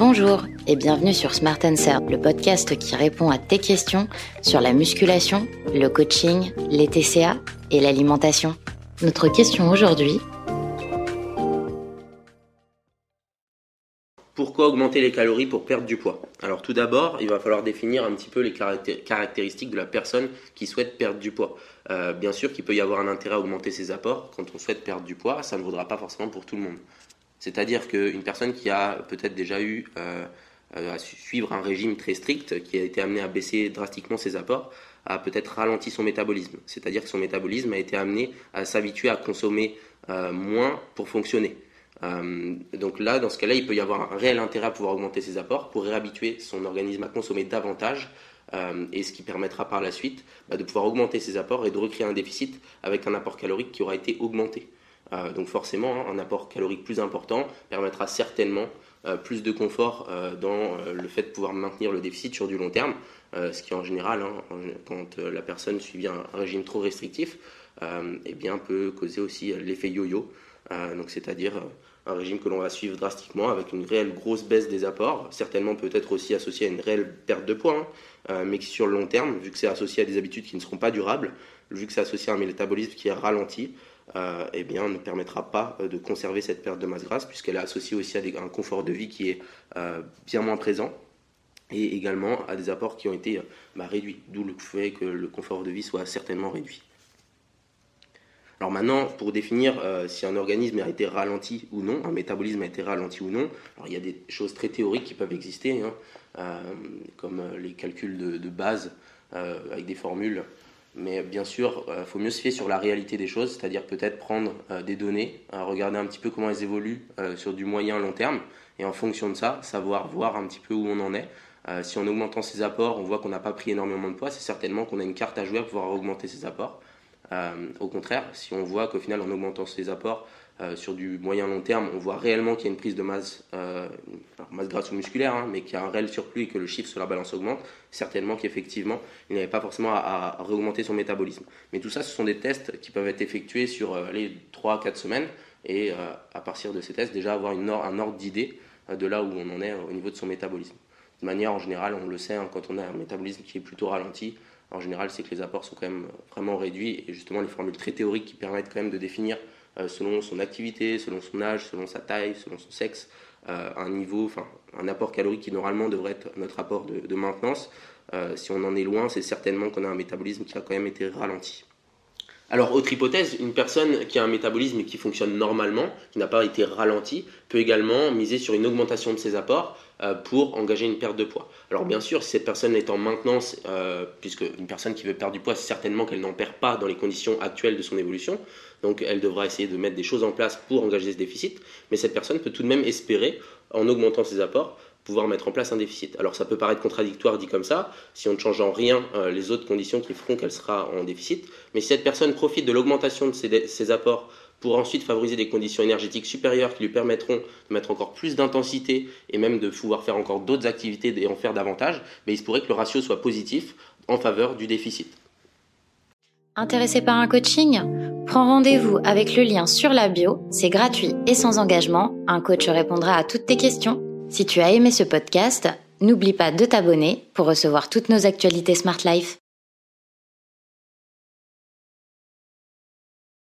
Bonjour et bienvenue sur Smart Answer, le podcast qui répond à tes questions sur la musculation, le coaching, les TCA et l'alimentation. Notre question aujourd'hui Pourquoi augmenter les calories pour perdre du poids? Alors tout d'abord, il va falloir définir un petit peu les caractéristiques de la personne qui souhaite perdre du poids. Euh, bien sûr qu'il peut y avoir un intérêt à augmenter ses apports quand on souhaite perdre du poids, ça ne vaudra pas forcément pour tout le monde. C'est-à-dire qu'une personne qui a peut-être déjà eu euh, euh, à suivre un régime très strict, qui a été amené à baisser drastiquement ses apports, a peut-être ralenti son métabolisme. C'est-à-dire que son métabolisme a été amené à s'habituer à consommer euh, moins pour fonctionner. donc là, dans ce cas-là, il peut y avoir un réel intérêt à pouvoir augmenter ses apports pour réhabituer son organisme à consommer davantage et ce qui permettra par la suite bah, de pouvoir augmenter ses apports et de recréer un déficit avec un apport calorique qui aura été augmenté. Euh, donc forcément, hein, un apport calorique plus important permettra certainement euh, plus de confort euh, dans le fait de pouvoir maintenir le déficit sur du long terme, ce qui en général, hein, quand la personne suit un, régime trop restrictif, eh bien, peut causer aussi l'effet yo-yo, donc c'est-à-dire un régime que l'on va suivre drastiquement avec une réelle grosse baisse des apports, certainement peut-être aussi associé à une réelle perte de poids, hein, mais qui sur le long terme, vu que c'est associé à des habitudes qui ne seront pas durables, vu que c'est associé à un métabolisme qui est ralenti, euh, eh bien, ne permettra pas euh, de conserver cette perte de masse grasse, puisqu'elle est associée aussi à, un confort de vie qui est euh, bien moins présent, et également à des apports qui ont été bah, réduits, d'où le fait que le confort de vie soit certainement réduit. Alors maintenant, pour définir si un organisme a été ralenti ou non, un métabolisme a été ralenti ou non, alors il y a des choses très théoriques qui peuvent exister, hein, comme les calculs de base avec des formules mais bien sûr, il euh, faut mieux se fier sur la réalité des choses, c'est-à-dire peut-être prendre euh, des données, euh, regarder un petit peu comment elles évoluent sur du moyen long terme, et en fonction de ça, savoir voir un petit peu où on en est. si en augmentant ses apports, on voit qu'on n'a pas pris énormément de poids, c'est certainement qu'on a une carte à jouer pour pouvoir augmenter ses apports. Au contraire, si on voit qu'au final, en augmentant ses apports, euh, sur du moyen long terme, on voit réellement qu'il y a une prise de masse, euh, masse grasse ou musculaire, hein, mais qu'il y a un réel surplus et que le chiffre sur la balance augmente, certainement qu'effectivement, il n'avait pas forcément à, réaugmenter son métabolisme. Mais tout ça, ce sont des tests qui peuvent être effectués sur euh, les 3-4 semaines, et à partir de ces tests, déjà avoir un ordre d'idée de là où on en est au niveau de son métabolisme. De manière, en général, on le sait, hein, quand on a un métabolisme qui est plutôt ralenti, en général, c'est que les apports sont quand même vraiment réduits, et justement, les formules très théoriques qui permettent quand même de définir euh, selon son activité, selon son âge, selon sa taille, selon son sexe, euh, un niveau, enfin un apport calorique qui normalement devrait être notre apport de, maintenance. Euh, si on en est loin, c'est certainement qu'on a un métabolisme qui a quand même été ralenti. Alors, autre hypothèse, une personne qui a un métabolisme qui fonctionne normalement, qui n'a pas été ralenti, peut également miser sur une augmentation de ses apports euh, pour engager une perte de poids. Alors bien sûr, si cette personne est en maintenance, euh, puisque une personne qui veut perdre du poids, c'est certainement qu'elle n'en perd pas dans les conditions actuelles de son évolution, donc elle devra essayer de mettre des choses en place pour engager ce déficit, mais cette personne peut tout de même espérer, en augmentant ses apports, pouvoir mettre en place un déficit. Alors ça peut paraître contradictoire dit comme ça, si on ne change en rien euh, les autres conditions qui feront qu'elle sera en déficit, mais si cette personne profite de l'augmentation de ses apports pour ensuite favoriser des conditions énergétiques supérieures qui lui permettront de mettre encore plus d'intensité et même de pouvoir faire encore d'autres activités et en faire davantage, mais il se pourrait que le ratio soit positif en faveur du déficit. Intéressé par un coaching? Prends rendez-vous avec le lien sur la bio, c'est gratuit et sans engagement, un coach répondra à toutes tes questions. Si tu as aimé ce podcast, n'oublie pas de t'abonner pour recevoir toutes nos actualités Smart Life.